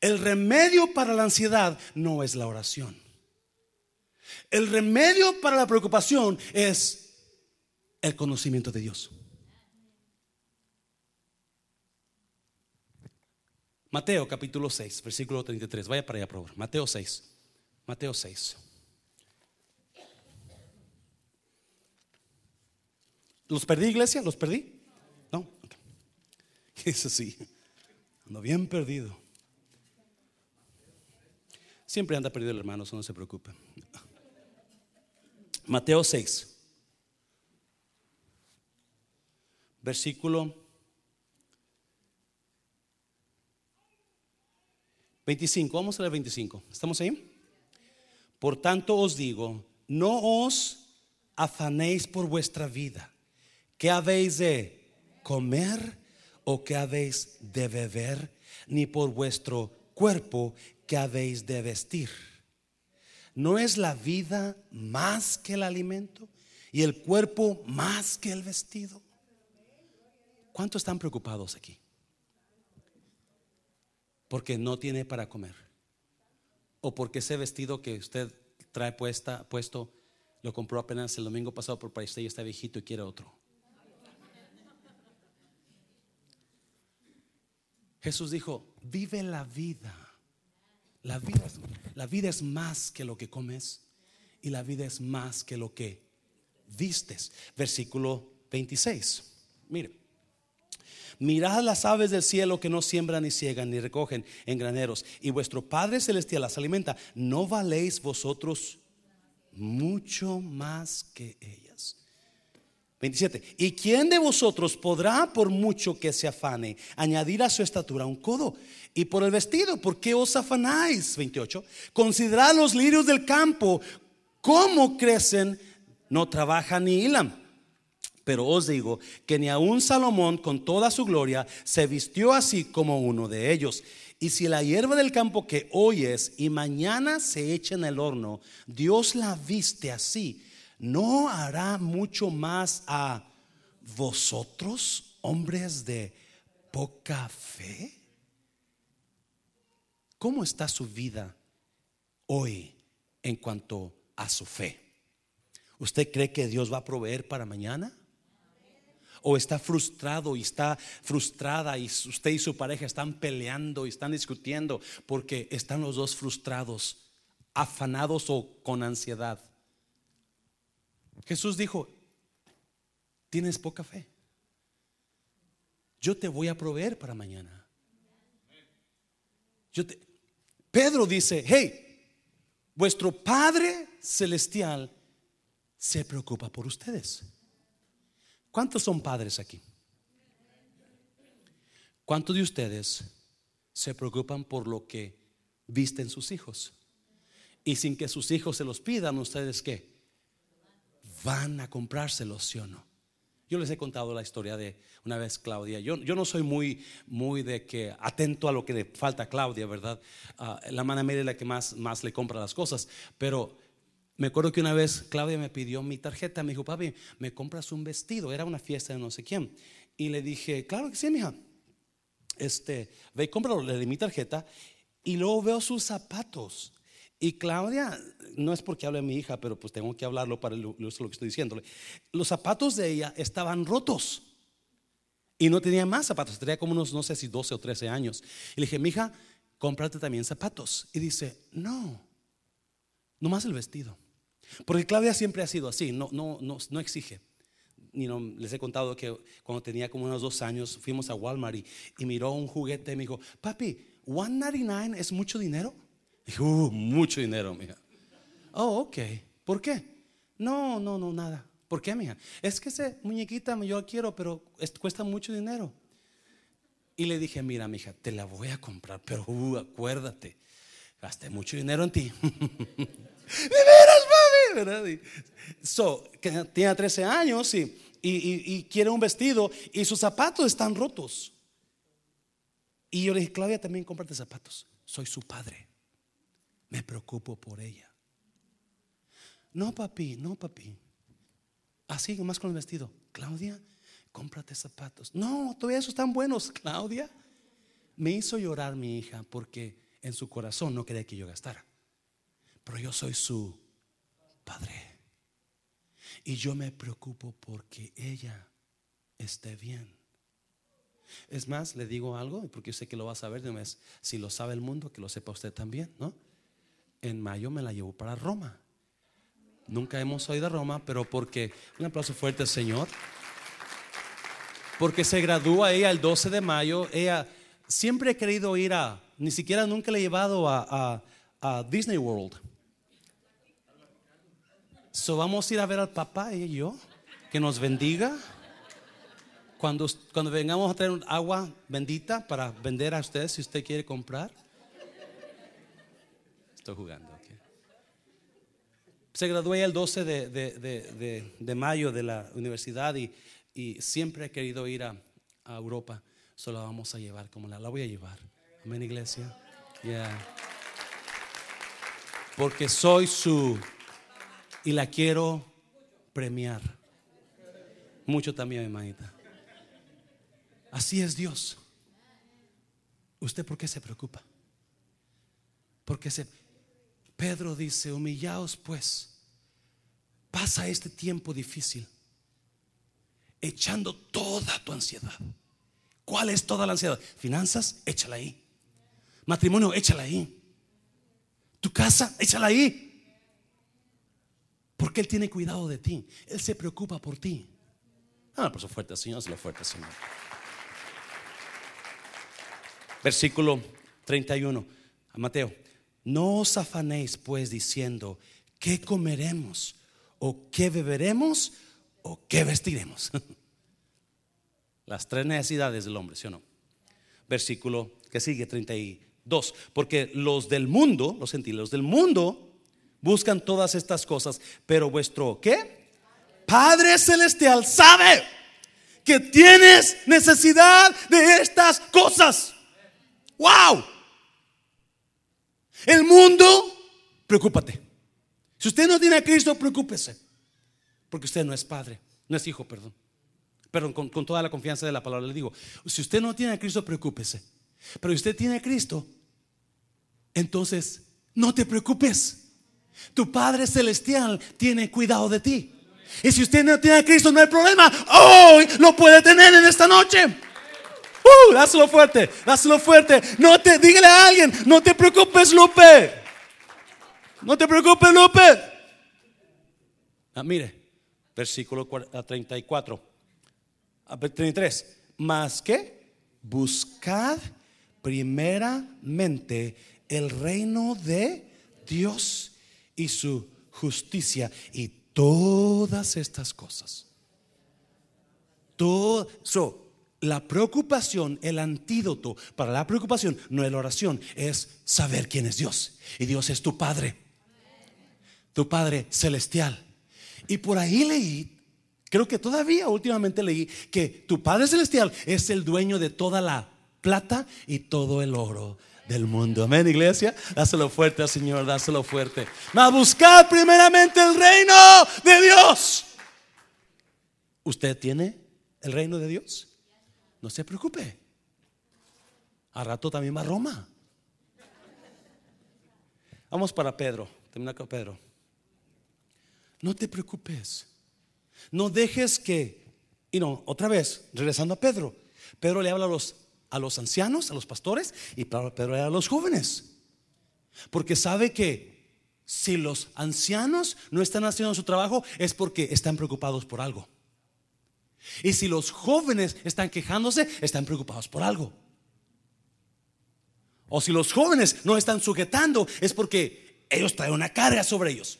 El remedio para la ansiedad no es la oración. El remedio para la preocupación es el conocimiento de Dios. Mateo capítulo 6, versículo 33. Vaya para allá, por. Mateo 6. Mateo 6. ¿Los perdí, iglesia? ¿Los perdí? No. *laughs* Es así. Ando bien perdido. Siempre anda perdido el hermano, eso no se preocupe. Mateo 6. Versículo 25. Vamos a leer 25. ¿Estamos ahí? Por tanto os digo, no os afanéis por vuestra vida. ¿Qué habéis de comer o qué habéis de beber? Ni por vuestro cuerpo que habéis de vestir. ¿No es la vida más que el alimento y el cuerpo más que el vestido? ¿Cuántos están preocupados aquí? Porque no tiene para comer. O porque ese vestido que usted trae puesta, puesto lo compró apenas el domingo pasado por país y está viejito y quiere otro. Jesús dijo, vive la vida. La vida, la vida es más que lo que comes y la vida es más que lo que vistes. Versículo 26. Mire. Mirad las aves del cielo que no siembran ni ciegan ni recogen en graneros, y vuestro Padre celestial las alimenta. ¿No valéis vosotros mucho más que ellas? 27. ¿Y quién de vosotros podrá, por mucho que se afane, añadir a su estatura un codo? Y por el vestido, ¿por qué os afanáis? 28. Considerad los lirios del campo, cómo crecen, no trabajan ni hilan. Pero os digo que ni aun Salomón con toda su gloria se vistió así como uno de ellos. Y si la hierba del campo que hoy es y mañana se echa en el horno, Dios la viste así ¿no hará mucho más a vosotros, hombres de poca fe? ¿Cómo está su vida hoy en cuanto a su fe? ¿Usted cree que Dios va a proveer para mañana? ¿O está frustrado y está frustrada y usted y su pareja están peleando y están discutiendo porque están los dos frustrados, afanados o con ansiedad? Jesús dijo, tienes poca fe. Yo te voy a proveer para mañana. Pedro dice, hey, vuestro Padre Celestial se preocupa por ustedes. ¿Cuántos son padres aquí? ¿Cuántos de ustedes se preocupan por lo que visten sus hijos? Y sin que sus hijos se los pidan, ustedes qué? van a comprárselos, ¿sí o no? Yo les he contado la historia de una vez Claudia. Yo, yo no soy muy, muy de que atento a lo que le falta a Claudia, ¿verdad? Ah, la mano media es la que más, más le compra las cosas. Pero me acuerdo que una vez Claudia me pidió mi tarjeta. Me dijo, papi, ¿me compras un vestido? Era una fiesta de no sé quién. Y le dije, claro que sí, mija. Este, ve y cómpralo. Le di mi tarjeta. Y luego veo sus zapatos. Y Claudia, no es porque hable a mi hija, pero pues tengo que hablarlo para lo, que estoy diciéndole. Los zapatos de ella estaban rotos. Y no tenía más zapatos, tenía como unos, no sé si 12 o 13 años. Y le dije, mi hija, cómprate también zapatos. Y dice, no, no más el vestido. Porque Claudia siempre ha sido así, no, no, no, no exige. Y no, les he contado que cuando tenía como unos dos años fuimos a Walmart y, y miró un juguete y me dijo, papi, $1.99 es mucho dinero. Dijo, uh, mucho dinero, mija. Oh, ok. ¿Por qué? No, no, no, nada. ¿Por qué, mija? Es que ese muñequita yo quiero, pero cuesta mucho dinero. Y le dije, mira, mija, te la voy a comprar, pero uh, acuérdate, gasté mucho dinero en ti. *laughs* *laughs* so, tiene 13 años y, quiere un vestido y sus zapatos están rotos. Y yo le dije, Claudia, también cómprate zapatos. Soy su padre me preocupo por ella. No, papi, no, papi. Así, más con el vestido. Claudia, cómprate zapatos. No, todavía esos están buenos, *laughs* Claudia. Me hizo llorar mi hija porque en su corazón no quería que yo gastara. Pero yo soy su padre. Y yo me preocupo porque ella esté bien. Es más, le digo algo, porque yo sé que lo va a saber de mes. Si lo sabe el mundo, que lo sepa usted también, ¿no? en mayo me la llevo para Roma. Nunca hemos oído a Roma, pero porque un aplauso fuerte al Señor. Porque se gradúa ella el 12 de mayo. Ella siempre ha querido ir a, ni siquiera nunca le he llevado a, Disney World. So vamos a ir a ver al papá, y yo, que nos bendiga. Cuando, cuando vengamos a traer agua bendita para vender a usted si usted quiere comprar. Estoy jugando. Se graduó el 12 de, de, de, mayo de la universidad y, y siempre he querido ir a, a, Europa. Solo la vamos a llevar como la, la voy a llevar. Amén, iglesia. Porque soy su y la quiero premiar. Mucho también, hermanita. Así es Dios. ¿Usted por qué se preocupa? Porque se Pedro dice, humillaos pues, pasa este tiempo difícil, echando toda tu ansiedad. ¿Cuál es toda la ansiedad? Finanzas, échala ahí. Matrimonio, échala ahí. Tu casa, échala ahí. Porque Él tiene cuidado de ti. Él se preocupa por ti. Ah, por su fuerte, Señor, es lo fuerte, Señor. Versículo 31. A Mateo. No os afanéis pues diciendo, ¿qué comeremos? ¿O qué beberemos? ¿O qué vestiremos? *laughs* Las tres necesidades del hombre, ¿sí o no? Versículo que sigue, 32. Porque los del mundo, los gentiles, los del mundo buscan todas estas cosas, pero vuestro, ¿qué? Padre Celestial sabe que tienes necesidad de estas cosas. ¡Wow! El mundo, preocúpate. Si usted no tiene a Cristo, preocúpese. Porque usted no es padre, no es hijo, perdón. Perdón, con, toda la confianza de la palabra le digo, si usted no tiene a Cristo, preocúpese. Pero si usted tiene a Cristo, entonces no te preocupes. Tu Padre Celestial tiene cuidado de ti. Y si usted no tiene a Cristo, no hay problema. Hoy lo puede tener en esta noche. Uh, dáselo fuerte, dáselo fuerte. No te, dígale a alguien, no te preocupes, Lupe. No te preocupes, Lupe. Ah, mire, versículo 34, 33. Más que buscad primeramente el reino de Dios y su justicia y todas estas cosas. Todo, so, la preocupación, el antídoto para la preocupación no es la oración, es saber quién es Dios. Y Dios es tu Padre, tu Padre celestial. Y por ahí leí, creo que todavía últimamente leí, que tu Padre celestial es el dueño de toda la plata y todo el oro del mundo. Amén, iglesia. Dáselo fuerte al Señor, dáselo fuerte. A buscar primeramente el reino de Dios. ¿Usted tiene el reino de Dios? No se preocupe. A rato también va a Roma. Vamos para Pedro. Termina con Pedro. No te preocupes. No dejes que, y no, otra vez, regresando a Pedro. Pedro le habla a los, a los ancianos, a los pastores, y Pedro habla a los jóvenes. Porque sabe que si los ancianos no están haciendo su trabajo es porque están preocupados por algo. Y si los jóvenes están quejándose, están preocupados por algo. O si los jóvenes no están sujetando, es porque ellos traen una carga sobre ellos.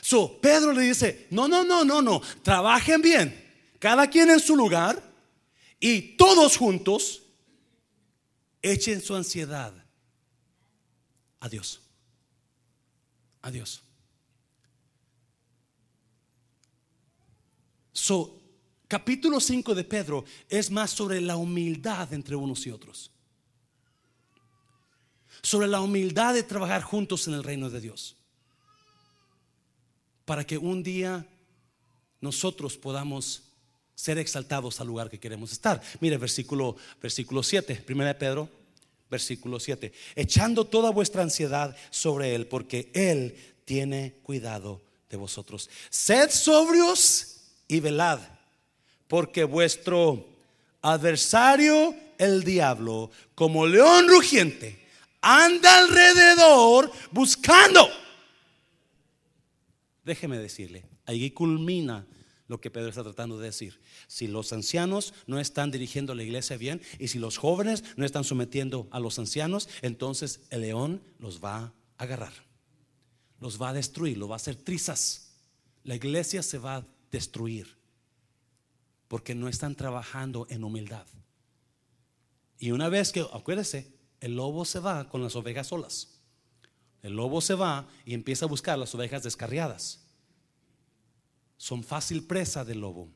So, Pedro le dice, no, no, no, no, no, trabajen bien, cada quien en su lugar y todos juntos echen su ansiedad a Dios. A Dios. Capítulo 5 de Pedro es más sobre la humildad entre unos y otros. Sobre la humildad de trabajar juntos en el reino de Dios. Para que un día nosotros podamos ser exaltados al lugar que queremos estar. Mire, versículo, versículo 7, primera de Pedro, versículo 7. Echando toda vuestra ansiedad sobre Él, porque Él tiene cuidado de vosotros. Sed sobrios y velad, porque vuestro adversario, el diablo, como león rugiente, anda alrededor buscando. Déjeme decirle, ahí culmina lo que Pedro está tratando de decir. Si los ancianos no están dirigiendo la iglesia bien y si los jóvenes no están sometiendo a los ancianos, entonces el león los va a agarrar, los va a destruir, lo va a hacer trizas. La iglesia se va a destruir porque no están trabajando en humildad. Y una vez que, acuérdese, el lobo se va con las ovejas solas. El lobo se va y empieza a buscar las ovejas descarriadas son fácil presa del lobo.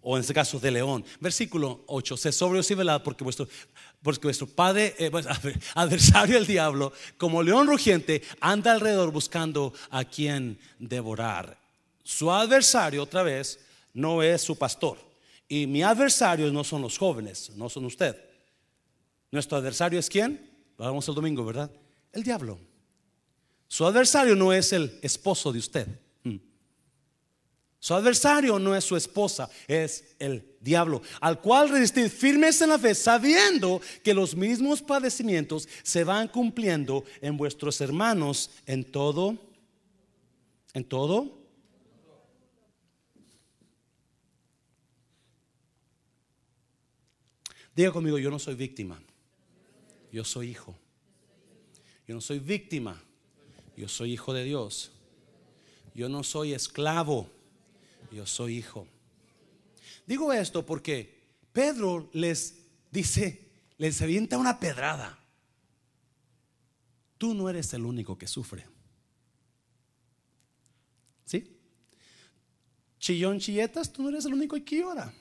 O en este caso de león. Versículo 8. Se sobrios y velad porque vuestro, porque vuestro padre, eh, *laughs* adversario el diablo, como león rugiente, anda alrededor buscando a quien devorar. Su adversario, otra vez, no es su pastor. Y mi adversario no son los jóvenes, no son usted. Nuestro adversario es quién? Lo hablamos el domingo, ¿verdad? El diablo. Su adversario no es el esposo de usted. Su adversario no es su esposa, es el diablo, al cual resistir firmes en la fe, sabiendo que los mismos padecimientos se van cumpliendo en vuestros hermanos en todo, en todo. Diga conmigo, yo no soy víctima, yo soy hijo. Yo no soy víctima, yo soy hijo de Dios. Yo no soy esclavo yo soy hijo. Digo esto porque Pedro les dice, les avienta una pedrada. Tú no eres el único que sufre. ¿Sí? Chillón, chilletas, tú no eres el único que llora.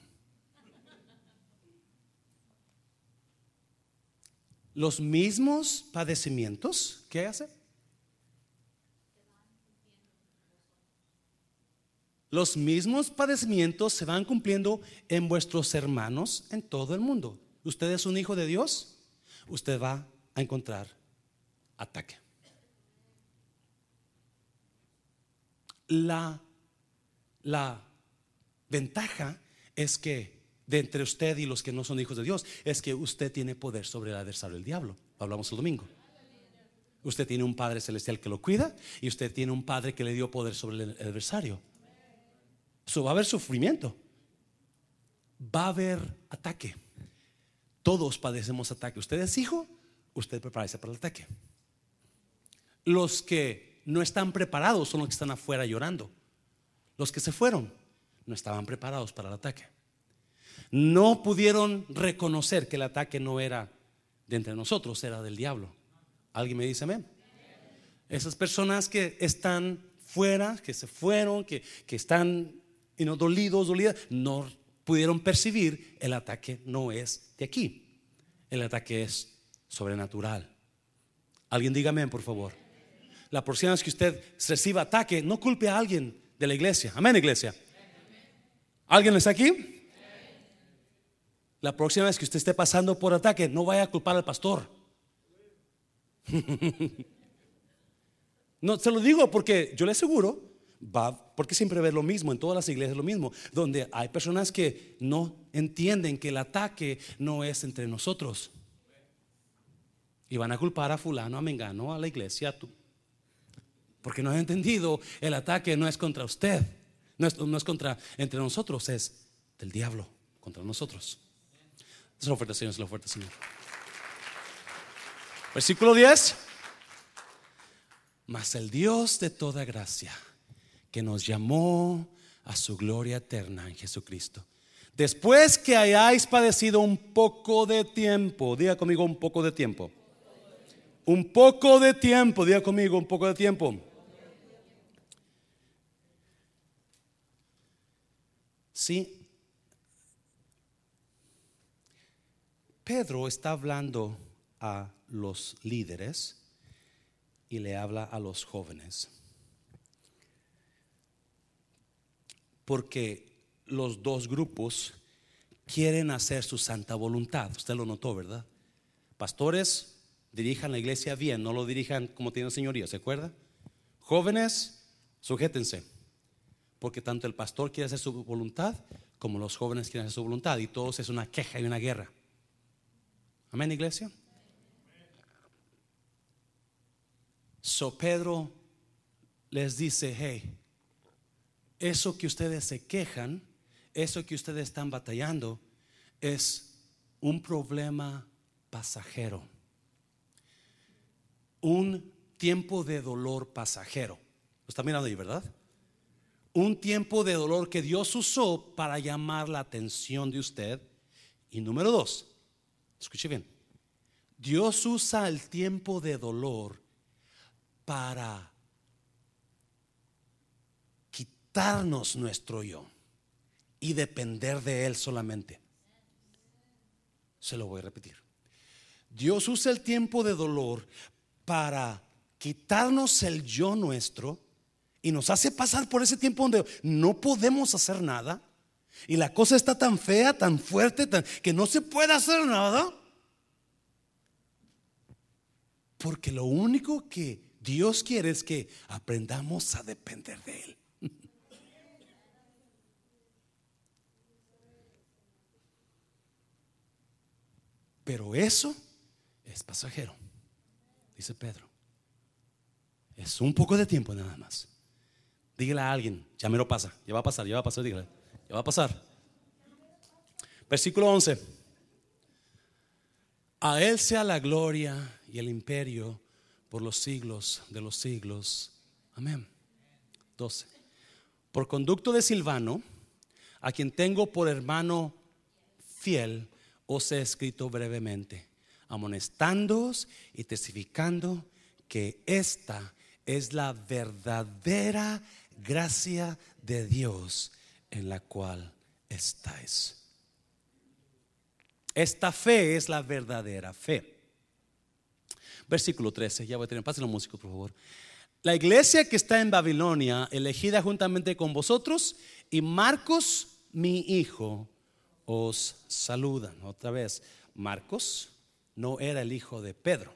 Los mismos padecimientos, ¿qué hace? Los mismos padecimientos se van cumpliendo en vuestros hermanos en todo el mundo. Usted es un hijo de Dios, usted va a encontrar ataque. La, la ventaja es que de entre usted y los que no son hijos de Dios es que usted tiene poder sobre el adversario del diablo. Hablamos el domingo. Usted tiene un Padre celestial que lo cuida y usted tiene un Padre que le dio poder sobre el adversario va a haber sufrimiento. Va a haber ataque. Todos padecemos ataque. Usted es hijo, usted prepárese para el ataque. Los que no están preparados son los que están afuera llorando. Los que se fueron no estaban preparados para el ataque. No pudieron reconocer que el ataque no era de entre nosotros, era del diablo. ¿Alguien me dice amén? Esas personas que están fuera, que se fueron, que, que están y no dolidos, dolidas, no pudieron percibir el ataque no es de aquí. El ataque es sobrenatural. Alguien dígame, por favor. La próxima vez que usted reciba ataque, no culpe a alguien de la iglesia. Amén, iglesia. ¿Alguien está aquí? La próxima vez que usted esté pasando por ataque, no vaya a culpar al pastor. *laughs* no, se lo digo porque yo le aseguro porque siempre ve lo mismo, en todas las iglesias lo mismo, donde hay personas que no entienden que el ataque no es entre nosotros. Y van a culpar a fulano, a mengano, a la iglesia, tú. Porque no han entendido, el ataque no es contra usted, no es, no es contra entre nosotros, es del diablo contra nosotros. Es la oferta, Señor, es la oferta, Señor. Versículo 10. Mas el Dios de toda gracia que nos llamó a su gloria eterna en Jesucristo. Después que hayáis padecido un poco de tiempo, diga conmigo un poco de tiempo. Un poco de tiempo, diga conmigo un poco de tiempo. Sí. Pedro está hablando a los líderes y le habla a los jóvenes. Porque los dos grupos quieren hacer su santa voluntad. Usted lo notó, ¿verdad? Pastores dirijan la iglesia bien, no lo dirijan como tienen señoría, ¿se acuerda? Jóvenes, sujétense, porque tanto el pastor quiere hacer su voluntad como los jóvenes quieren hacer su voluntad y todos es una queja y una guerra. Amén, iglesia. So Pedro les dice, hey, eso que ustedes se quejan, eso que ustedes están batallando, es un problema pasajero. Un tiempo de dolor pasajero. Lo está mirando ahí, ¿verdad? Un tiempo de dolor que Dios usó para llamar la atención de usted. Y número dos, escuche bien, Dios usa el tiempo de dolor para quitarnos nuestro yo y depender de Él solamente. Se lo voy a repetir. Dios usa el tiempo de dolor para quitarnos el yo nuestro y nos hace pasar por ese tiempo donde no podemos hacer nada y la cosa está tan fea, tan fuerte, que no se puede hacer nada. Porque lo único que Dios quiere es que aprendamos a depender de Él. Pero eso es pasajero, dice Pedro. Es un poco de tiempo nada más. Dígale a alguien, ya me lo pasa, ya va a pasar, ya va a pasar, dígale, ya va a pasar. Versículo 11. A Él sea la gloria y el imperio por los siglos de los siglos. Amén. 12. Por conducto de Silvano, a quien tengo por hermano fiel, os he escrito brevemente, amonestándoos y testificando que esta es la verdadera gracia de Dios en la cual estáis. Esta fe es la verdadera fe. Versículo 13, ya voy a tener, pasen los por favor. La iglesia que está en Babilonia, elegida juntamente con vosotros, y Marcos, mi hijo, os saludan. Otra vez, Marcos no era el hijo de Pedro.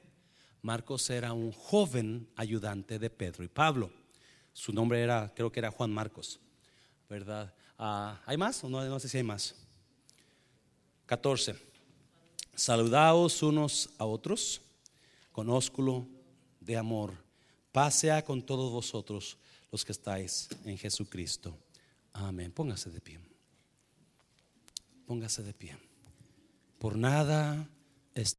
Marcos era un joven ayudante de Pedro y Pablo. Su nombre era, creo que era Juan Marcos, ¿verdad? Ah, ¿Hay más? no, no sé si hay más. 14. Saludaos unos a otros con ósculo de amor. Pasea con todos vosotros los que estáis en Jesucristo. Amén. Póngase de pie. Póngase de pie. Por nada